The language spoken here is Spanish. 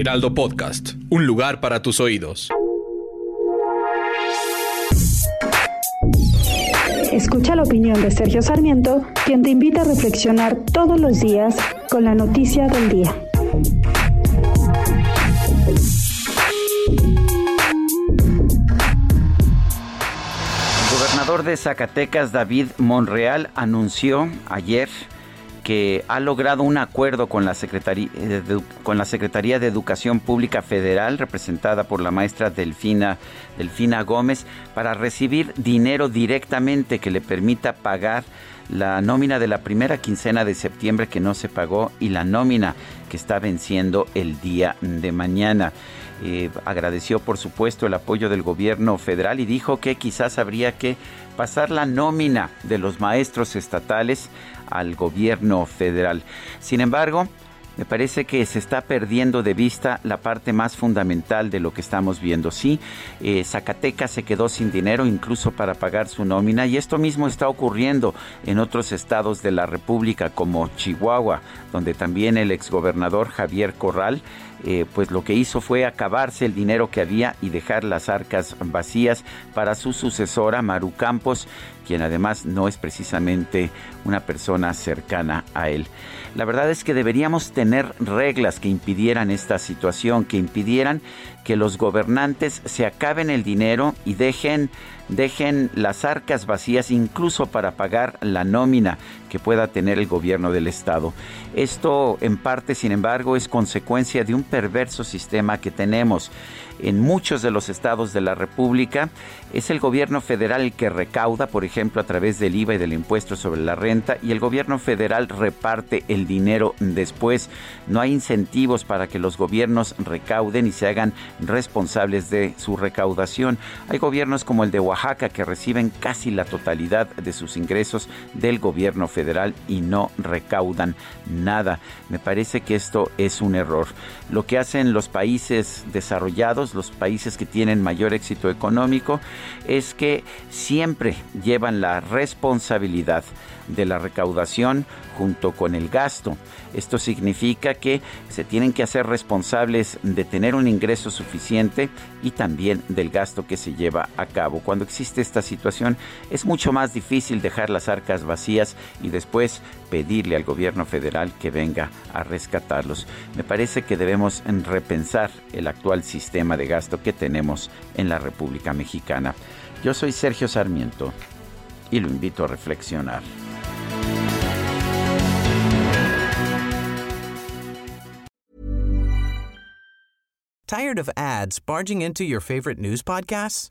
Heraldo Podcast, un lugar para tus oídos. Escucha la opinión de Sergio Sarmiento, quien te invita a reflexionar todos los días con la noticia del día. El gobernador de Zacatecas, David Monreal, anunció ayer que ha logrado un acuerdo con la, Secretaría de, con la Secretaría de Educación Pública Federal, representada por la maestra Delfina, Delfina Gómez, para recibir dinero directamente que le permita pagar la nómina de la primera quincena de septiembre que no se pagó y la nómina que está venciendo el día de mañana. Eh, agradeció por supuesto el apoyo del gobierno federal y dijo que quizás habría que pasar la nómina de los maestros estatales al gobierno federal. Sin embargo, me parece que se está perdiendo de vista la parte más fundamental de lo que estamos viendo. Sí, eh, Zacatecas se quedó sin dinero incluso para pagar su nómina y esto mismo está ocurriendo en otros estados de la República como Chihuahua, donde también el exgobernador Javier Corral eh, pues lo que hizo fue acabarse el dinero que había y dejar las arcas vacías para su sucesora Maru Campos, quien además no es precisamente una persona cercana a él. La verdad es que deberíamos tener reglas que impidieran esta situación, que impidieran que los gobernantes se acaben el dinero y dejen dejen las arcas vacías incluso para pagar la nómina que pueda tener el gobierno del estado. Esto en parte, sin embargo, es consecuencia de un perverso sistema que tenemos en muchos de los estados de la República. Es el gobierno federal el que recauda, por ejemplo, a través del IVA y del impuesto sobre la renta, y el gobierno federal reparte el dinero después. No hay incentivos para que los gobiernos recauden y se hagan responsables de su recaudación. Hay gobiernos como el de Oaxaca que reciben casi la totalidad de sus ingresos del gobierno federal y no recaudan nada. Me parece que esto es un error. Lo que hacen los países desarrollados, los países que tienen mayor éxito económico, es que siempre llevan la responsabilidad de la recaudación junto con el gasto. Esto significa que se tienen que hacer responsables de tener un ingreso suficiente y también del gasto que se lleva a cabo. Cuando existe esta situación es mucho más difícil dejar las arcas vacías y después pedirle al gobierno federal que venga a rescatarlos. Me parece que debemos repensar el actual sistema de gasto que tenemos en la República Mexicana. Yo soy Sergio Sarmiento y lo invito a reflexionar. Tired of ads barging into your favorite news podcasts?